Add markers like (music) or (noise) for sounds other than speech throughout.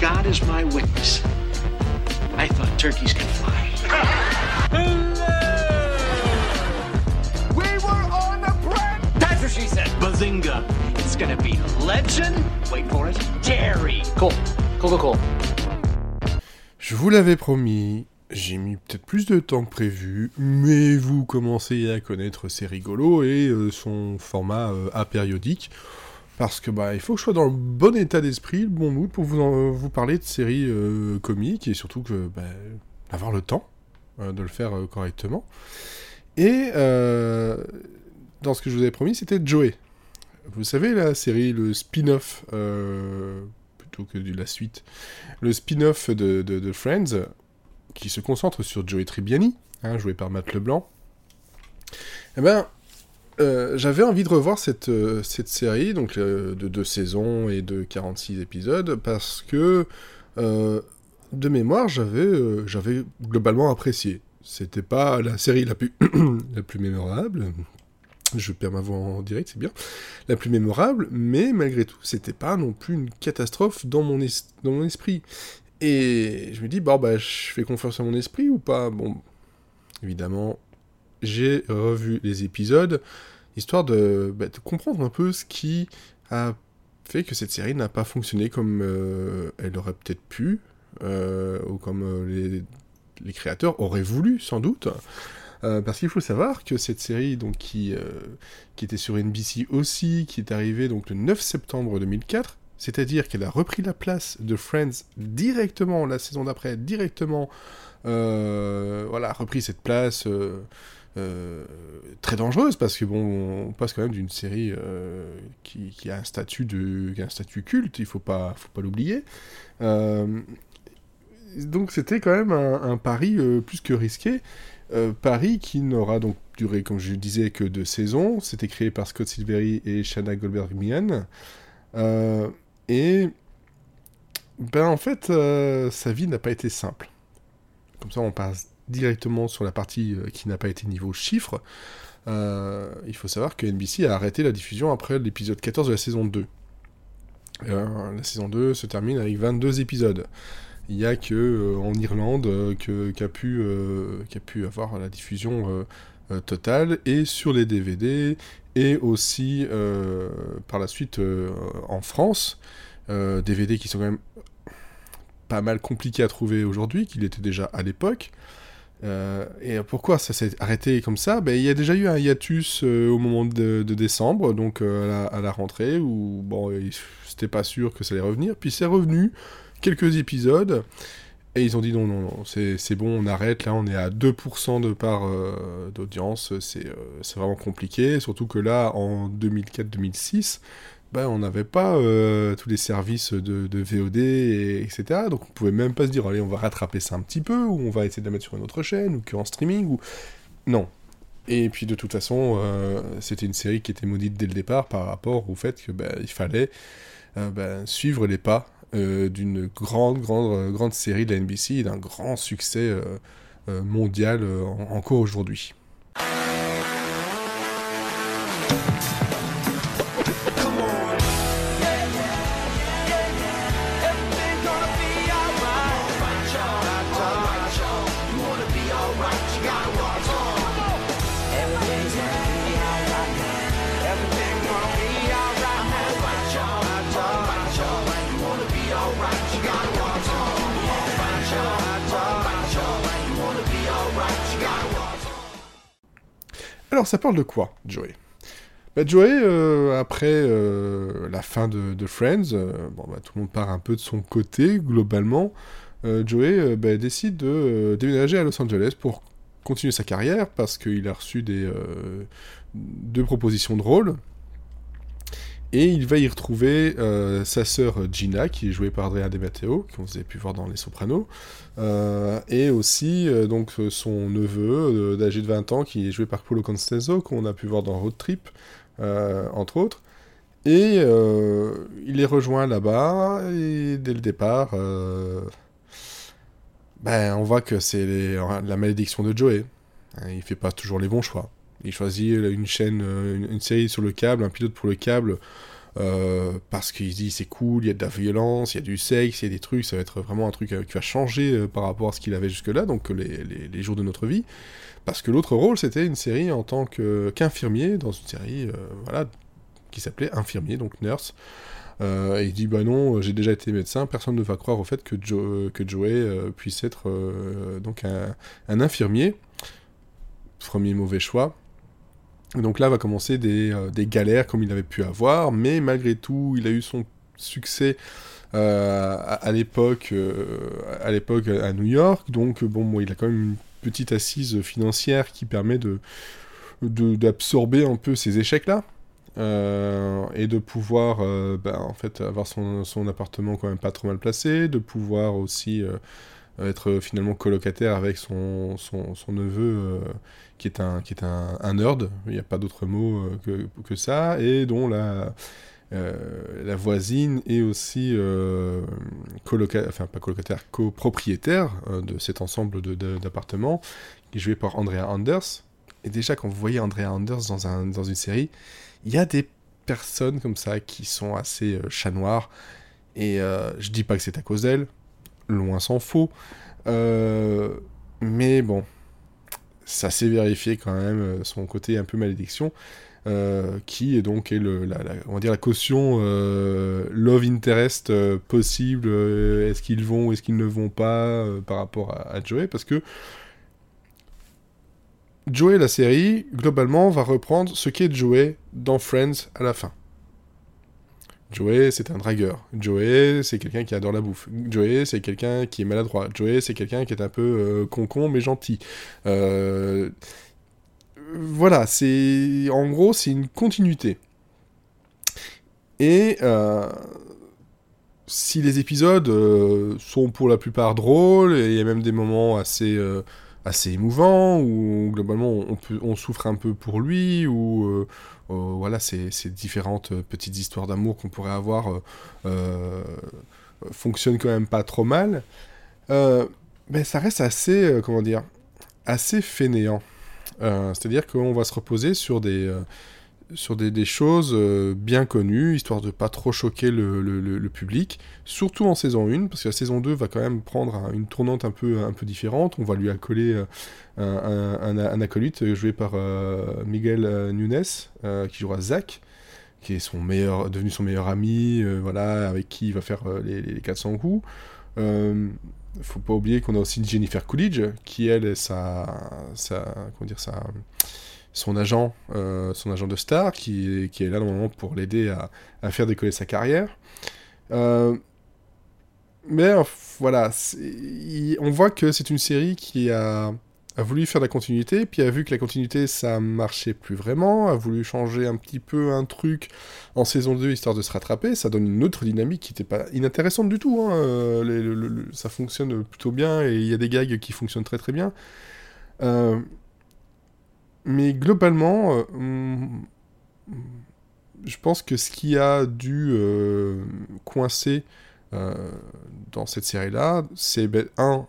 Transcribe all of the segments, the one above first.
God is my witness. I thought turkeys could fly. We were on a prank! That's what she said. Bazinga. It's gonna be legend. Wait for it. Jerry. Cool. Cool, cool, cool. Je vous l'avais promis, j'ai mis peut-être plus de temps que prévu, mais vous commencez à connaître ses rigolos et euh, son format euh, apériodique. Parce que bah il faut que je sois dans le bon état d'esprit, le bon mood pour vous, vous parler de séries euh, comiques et surtout que bah, le temps euh, de le faire euh, correctement. Et dans ce que je vous avais promis, c'était Joey. Vous savez la série, le spin-off, plutôt que de la suite, le spin-off de Friends, qui se concentre sur Joey Tribbiani, hein, joué par Matt Leblanc. Eh ben, euh, j'avais envie de revoir cette, euh, série, donc euh, de deux saisons et de 46 épisodes, parce que de mémoire, j'avais globalement apprécié. C'était pas la série la plus, (clears throat) la plus mémorable, je perds ma voix en direct, c'est bien, la plus mémorable, mais malgré tout, c'était pas non plus une catastrophe dans mon, dans mon esprit. Et je me dis, bon, bah, je fais confiance à mon esprit ou pas? Bon, évidemment, j'ai revu les épisodes, histoire de, bah, de comprendre un peu ce qui a fait que cette série n'a pas fonctionné comme euh, elle aurait peut-être pu, euh, ou comme euh, les, créateurs auraient voulu, sans doute. Parce qu'il faut savoir que cette série, donc, qui, qui était sur NBC aussi, qui est arrivée donc, le 9 septembre 2004, c'est-à-dire qu'elle a repris la place de Friends directement, la saison d'après, directement, voilà, repris cette place euh, très dangereuse, parce que bon, on passe quand même d'une série euh, qui, a un statut de, un statut culte, il faut pas, faut pas l'oublier. Euh, donc c'était quand même un, un pari plus que risqué. Pari qui n'aura donc duré, comme je disais, que deux saisons. C'était créé par Scott Silvery et Shanna Goldberg-Mian. Et ben en fait, sa vie n'a pas été simple. Comme ça, on passe directement sur la partie euh, qui n'a pas été niveau chiffres. Euh, il faut savoir que NBC a arrêté la diffusion après l'épisode 14 de la saison 2. Euh, la saison 2 se termine avec 22 épisodes. Il n'y a que en Irlande qu'a pu, euh, qu'a pu avoir la diffusion totale, et sur les DVD, et aussi par la suite en France. DVD qui sont quand même pas mal compliqués à trouver aujourd'hui, qu'il était déjà à l'époque. Euh, et pourquoi ça s'est arrêté comme ça? Ben, Il y a déjà eu un hiatus euh, au moment de, décembre, donc euh, à, la, rentrée, où bon, c'était pas sûr que ça allait revenir. Puis c'est revenu, quelques épisodes, et ils ont dit non, non, non, c'est bon, on arrête, là on est à 2% de part d'audience, c'est vraiment compliqué, surtout que là, en 2004-2006, ben, on n'avait pas euh, tous les services de, VOD, et, etc. Donc on pouvait même pas se dire, allez, on va rattraper ça un petit peu, ou on va essayer de la mettre sur une autre chaîne, ou qu'en streaming, ou... Non. Et puis de toute façon, euh, c'était une série qui était maudite dès le départ par rapport au fait que ben, il fallait euh, ben, suivre les pas d'une grande, grande, série de la NBC et d'un grand succès mondial en- encore aujourd'hui. Alors ça parle de quoi, Joey? Bah, Joey, euh, après euh, la fin de, Friends, euh, bon, bah, tout le monde part un peu de son côté, globalement. Joey bah, décide de déménager à Los Angeles pour continuer sa carrière, parce qu'il a reçu des, deux propositions de rôle. Et il va y retrouver euh, sa sœur Gina, qui est jouée par Andrea De Matteo, qu'on vous avez pu voir dans Les Sopranos, euh, et aussi euh, donc son neveu, euh, âgé de 20 ans, qui est joué par Paulo Constanzo, qu'on a pu voir dans Road Trip, entre autres. Et il les rejoint là-bas, et dès le départ, ben, on voit que c'est la malédiction de Joey. Hein, Il fait pas toujours les bons choix. Il choisit une chaîne, euh, une, série sur le câble, un pilote pour le câble, euh, parce qu'il dit c'est cool, il y a de la violence, il y a du sexe, il y a des trucs, ça va être vraiment un truc euh, qui va changer par rapport à ce qu'il avait jusque-là, donc les, les, jours de notre vie. Parce que l'autre rôle, c'était une série en tant qu'infirmier, dans une série voilà, qui s'appelait Infirmier, donc Nurse. Et il dit bah non, j'ai déjà été médecin, personne ne va croire au fait que, Jo- que Joey puisse être donc un, un infirmier. Premier mauvais choix. Donc là va commencer des, euh, des galères comme il avait pu avoir, mais malgré tout, il a eu son succès euh, à, l'époque euh, à New York. Donc bon, il a quand même une petite assise financière qui permet de d'absorber un peu ces échecs-là. euh, et de pouvoir ben, en fait avoir son, appartement quand même pas trop mal placé, de pouvoir aussi être finalement colocataire avec son, son, neveu euh, qui est un, qui est un, nerd, il n'y a pas d'autre mot euh, que, que ça, et dont la, euh, la voisine est aussi euh, coloca enfin pas colocataire, copropriétaire euh, de cet ensemble d'appartements, qui est joué par Andrea Anders. Et déjà, quand vous voyez Andrea Anders dans, un, dans une série, il y a des personnes comme ça qui sont assez euh, chat noir, et euh, je dis pas que c'est à cause d'elle, loin s'en faut, euh, mais bon, ça s'est vérifié quand même, euh, son côté un peu malédiction, euh, qui est donc est le, la, caution love interest possible, est-ce qu'ils vont, est-ce qu'ils ne vont pas par rapport à, à Joey, parce que Joey, la série, globalement, va reprendre ce qu'est Joey dans Friends à la fin. Joey, c'est un dragueur. Joey, c'est quelqu'un qui adore la bouffe. Joey, c'est quelqu'un qui est maladroit. Joey, c'est quelqu'un qui est un peu euh, concon mais gentil. Euh, Voilà, c'est en gros, c'est une continuité. Et euh, si les épisodes euh, sont pour la plupart drôles, et il y a même des moments assez assez émouvant, où globalement on, peut, on souffre un peu pour lui, ou euh, euh, voilà, ces, différentes petites histoires d'amour qu'on pourrait avoir euh, fonctionnent quand même pas trop mal. Mais ça reste assez, comment dire, assez fainéant. C'est-à-dire qu'on va se reposer sur des, sur des, des choses euh, bien connues, histoire de pas trop choquer le, le- public, surtout en saison 1, parce que la saison 2 va quand même prendre un- une tournante un peu, un peu différente. On va lui accoler euh, un, un- acolyte euh, joué par Miguel Nunes, qui jouera Zach, qui est son meilleur, devenu son meilleur ami, voilà, avec qui il va faire les, les 400 coups. Faut pas oublier qu'on a aussi Jennifer Coolidge, qui elle est sa, sa comment dire, sa, son agent, euh, son agent de star, qui qui est là normalement pour l'aider à, à faire décoller sa carrière. Euh, mais euh, voilà, on voit que c'est une série qui a, a voulu faire de la continuité, puis a vu que la continuité ça marchait plus vraiment, a voulu changer un petit peu un truc en saison 2 histoire de se rattraper, ça donne une autre dynamique qui n'était pas inintéressante du tout, hein, ça fonctionne plutôt bien et il y a des gags qui fonctionnent très très bien. Mais globalement, euh, je pense que ce qui a dû euh, coincer euh, dans cette série-là, c'est ben, un,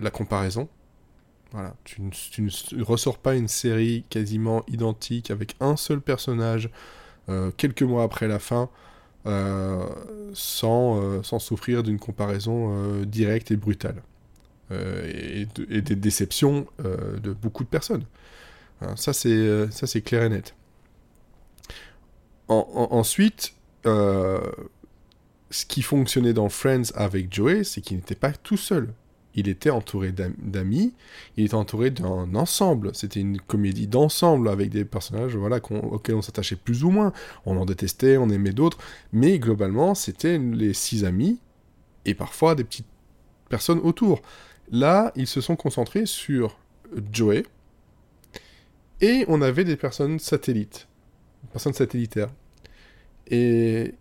la comparaison. Voilà, tu ne, ressors pas une série quasiment identique avec un seul personnage quelques mois après la fin sans, sans souffrir d'une comparaison directe et brutale. Et, de- et des déceptions de beaucoup de personnes. Hein, ça, c'est euh, ça, c'est clair et net. En- en- ensuite, euh, ce qui fonctionnait dans Friends avec Joey, c'est qu'il n'était pas tout seul. Il était entouré d'am- d'amis, il était entouré d'un ensemble. C'était une comédie d'ensemble avec des personnages voilà, auxquels on s'attachait plus ou moins. On en détestait, on aimait d'autres, mais globalement, c'était les six amis et parfois des petites personnes autour. Là, ils se sont concentrés sur Joey et on avait des personnes satellites, des personnes satellitaires. Et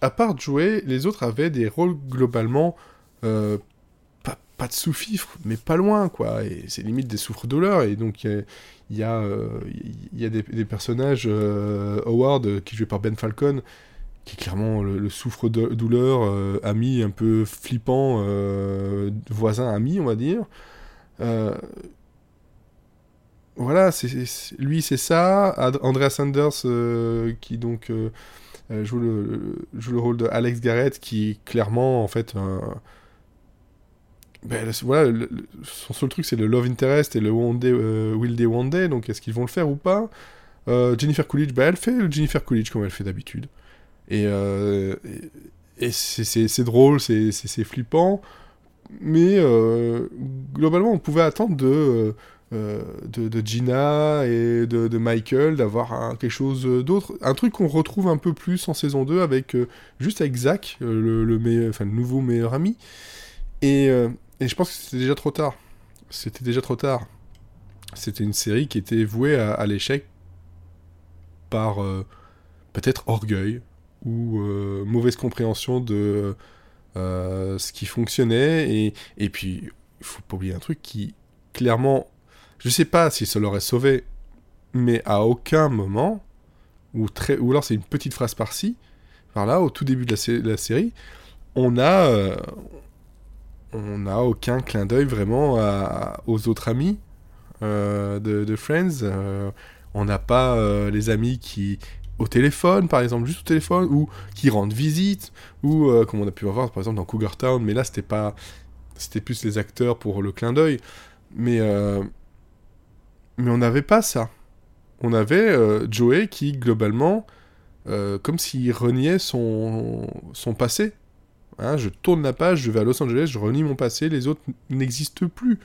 à part Joey, les autres avaient des rôles globalement euh, pas, pas de sous-fifre, mais pas loin, quoi. Et c'est limite des souffres-douleurs. Et donc, il y a, euh, y a des, personnages, euh, Howard, euh, qui est joué par Ben Falcon, qui est clairement le, le souffre-douleur, ami un peu flippant, voisin ami, on va dire. Voilà, c'est- lui c'est ça. Andrea Sanders, euh, qui donc euh, euh, joue, le, joue le rôle de Alex Garrett, qui clairement, en fait, un- ben, voilà, son seul truc c'est le love interest et le one will day one day, donc est-ce qu'ils vont le faire ou pas? Jennifer Coolidge, ben, elle fait le Jennifer Coolidge comme elle fait d'habitude. Et, et, et c'est- drôle, c'est flippant, mais globalement on pouvait attendre de, euh, de, Gina et de, Michael d'avoir quelque chose d'autre, un truc qu'on retrouve un peu plus en saison 2 avec euh, juste avec Zach, euh, le, le, meilleur- enfin, le nouveau meilleur ami. Et, et je pense que c'était déjà trop tard. C'était déjà trop tard. C'était une série qui était vouée à, à l'échec par peut-être orgueil ou mauvaise compréhension de ce qui fonctionnait. Et, et puis, il faut pas oublier un truc qui, clairement, je sais pas si ça l'aurait sauvé, mais à aucun moment, ou, très, ou alors c'est une petite phrase par-ci, par-là, au tout début de la, sé- la série, on a, euh, on n'a aucun clin d'œil vraiment aux autres amis euh, de, Friends. Euh, on n'a pas les amis qui au téléphone, par exemple, juste au téléphone, ou qui rendent visite, ou comme on a pu voir par exemple dans Cougar Town, mais là c'était pas, c'était plus les acteurs pour le clin d'œil, mais mais on n'avait pas ça. On avait euh, Joey qui globalement, euh, comme s'il reniait son son passé. Hein, je tourne la page, je vais à Los Angeles, je renie mon passé, les autres n'existent plus.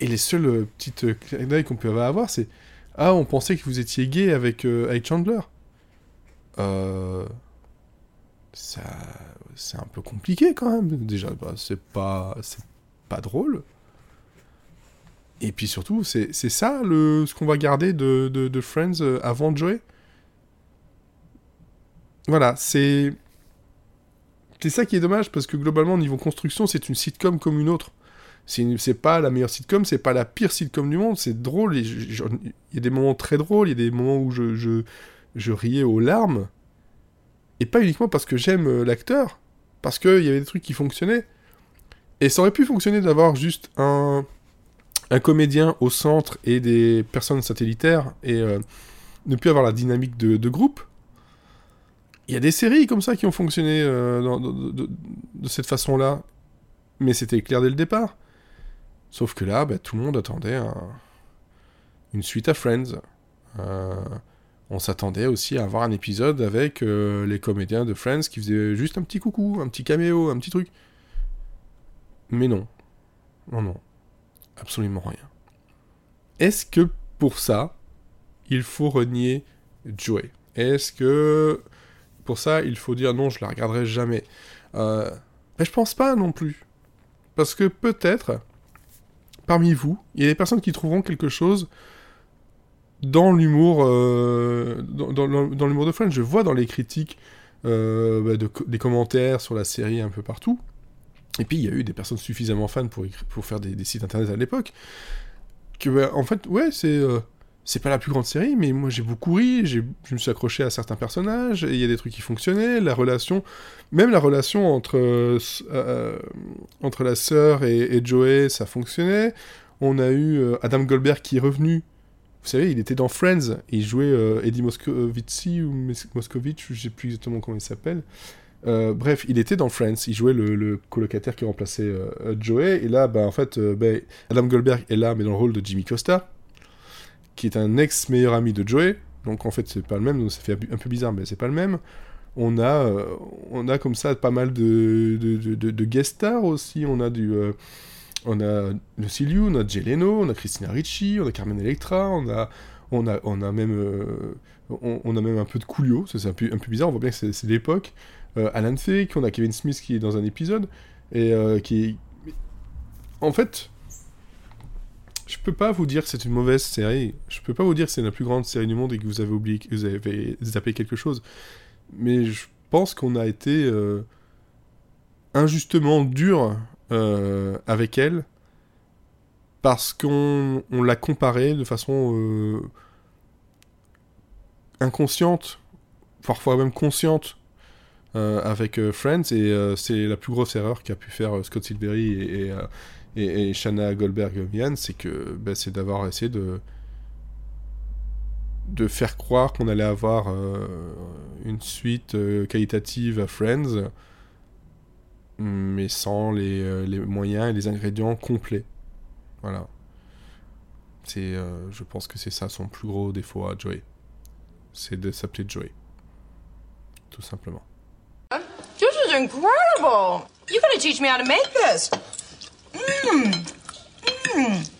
Et les seules euh, petites clins qu'on peut avoir, c'est Ah, on pensait que vous étiez gay avec, euh, Chandler. Ça, c'est un peu compliqué quand même. Déjà, bah, c'est pas, c'est pas drôle. Et puis surtout, c'est ça le, ce qu'on va garder de, de, Friends euh, avant Joey. Voilà, c'est. C'est ça qui est dommage parce que globalement, au niveau construction, c'est une sitcom comme une autre. C'est pas la meilleure sitcom, c'est pas la pire sitcom du monde, c'est drôle. Il y a des moments très drôles, il y a des moments où je, je, je riais aux larmes. Et pas uniquement parce que j'aime euh, l'acteur, parce qu'il y avait des trucs qui fonctionnaient. Et ça aurait pu fonctionner d'avoir juste un, un comédien au centre et des personnes satellitaires et euh, ne plus avoir la dynamique de, groupe. Il y a des séries comme ça qui ont fonctionné euh, de, cette façon-là, mais c'était clair dès le départ. Sauf que là, bah, tout le monde attendait un- une suite à Friends. Euh, on s'attendait aussi à avoir un épisode avec les comédiens de Friends qui faisaient juste un petit coucou, un petit caméo, un petit truc. Mais non. Non, non. Absolument rien. Est-ce que pour ça, il faut renier Joey? Est-ce que pour ça, il faut dire non, je la regarderai jamais? Euh, Je pense pas non plus. Parce que peut-être, parmi vous, il y a des personnes qui trouveront quelque chose dans l'humour euh, dans, l'humour de Friends. Je vois dans les critiques euh, bah, des commentaires sur la série un peu partout. Et puis il y a eu des personnes suffisamment fans pour, pour faire des, sites internet à l'époque. Que bah, en fait, ouais, c'est euh, c'est pas la plus grande série, mais moi j'ai beaucoup ri, je me suis accroché à certains personnages, et il y a des trucs qui fonctionnaient, la relation, même la relation entre, euh, entre la sœur et, Joey, ça fonctionnait. On a eu euh, Adam Goldberg qui est revenu. Vous savez, il était dans Friends, il jouait Eddie Moscovici, ou Moscovitch, je sais plus exactement comment il s'appelle. Euh, bref, il était dans Friends, il jouait le, colocataire qui remplaçait euh, Joey, et là, bah, en fait, euh, bah, Adam Goldberg est là, mais dans le rôle de Jimmy Costa, qui est un ex-meilleur ami de Joey, donc en fait, c'est pas le même, donc ça fait un peu bizarre, mais c'est pas le même. On a, on a comme ça pas mal de, de, de, de- guest stars aussi, on a du... on a Lucy Liu, on a Jay Leno, on a Christina Ricci, on a Carmen Electra, on a, on a, on a même, on, a même un peu de Coolio, c'est un peu, bizarre, on voit bien que c'est l'époque. Euh, Alan Thicke, on a Kevin Smith qui est dans un épisode, et euh, qui. En fait, je peux pas vous dire que c'est une mauvaise série, je peux pas vous dire que c'est la plus grande série du monde et que vous avez oublié, que vous avez zappé quelque chose, mais je pense qu'on a été euh, injustement dur avec elle parce qu'on on l'a comparée de façon inconsciente, parfois même consciente, euh, avec euh, Friends, et euh, c'est la plus grosse erreur qu'a pu faire Scott Silvery et, et, Shanna Goldberg-Mian, c'est que bah, c'est d'avoir essayé de de faire croire qu'on allait avoir une suite qualitative à Friends, mais sans les, les moyens et les ingrédients complets. Voilà. C'est, je pense que c'est ça son plus gros défaut à Joey. C'est de s'appeler Joey. Tout simplement. This is incredible. You gotta teach me how to make this. Mmm. Mmm.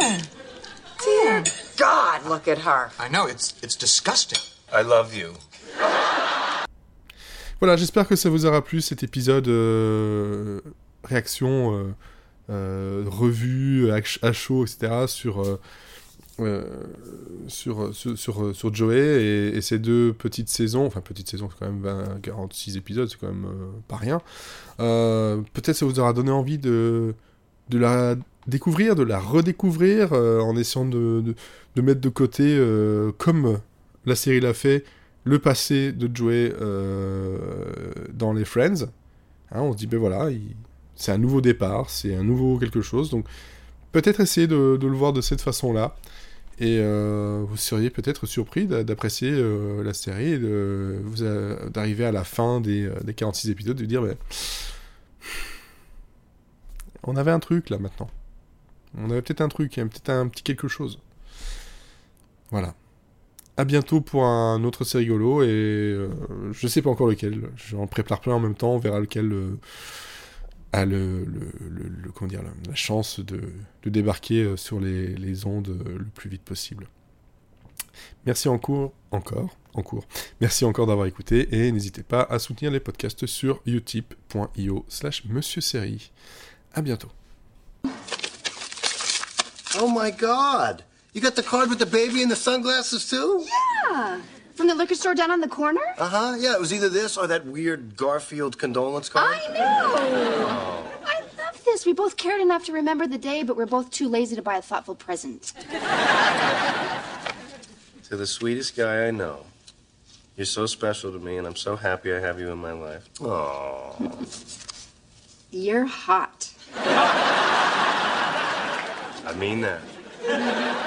Mmm. Dear God, look at her. I know, it's it's disgusting. I love you. Voilà, j'espère que ça vous aura plu cet épisode euh, réaction, euh, euh, revue à, à chaud, etc. sur, euh, sur, sur, sur, Joey et, et ces deux petites saisons. Enfin, petite saison, c'est quand même 20, 46 épisodes, c'est quand même euh, pas rien. Euh, Peut-être ça vous aura donné envie de, de la découvrir, de la redécouvrir en essayant de, de, mettre de côté, comme la série l'a fait, le passé de Joey dans les Friends. Hein, on se dit, ben voilà, il- c'est un nouveau départ, c'est un nouveau quelque chose. Donc, peut-être essayer de le voir de cette façon-là. Et euh, vous seriez peut-être surpris d'a- d'apprécier euh, la série et d'arriver à la fin des, euh, des 46 épisodes et de dire, ben, on avait un truc là maintenant. On avait peut-être un truc, peut-être un petit quelque chose. Voilà. À bientôt pour un autre C'est rigolo et euh, je sais pas encore lequel. J'en prépare plein en même temps, on verra lequel euh, a le, le, le- le- comment dire, la, la chance de, de débarquer euh, sur les, les ondes euh, le plus vite possible. Merci en cours, encore, en cours. Merci encore d'avoir écouté et n'hésitez pas à soutenir les podcasts sur utip.io slash monsieur série. À bientôt. Oh my God! You got the card with the baby and the sunglasses too? From the liquor store down on the corner? Uh huh. Yeah, it was either this or that weird Garfield condolence card. I know! I love this. We both cared enough to remember the day, but we're both too lazy to buy a thoughtful present. (laughs) To the sweetest guy I know. You're so special to me, and I'm so happy I have you in my life. Oh. You're hot. I mean that. (laughs)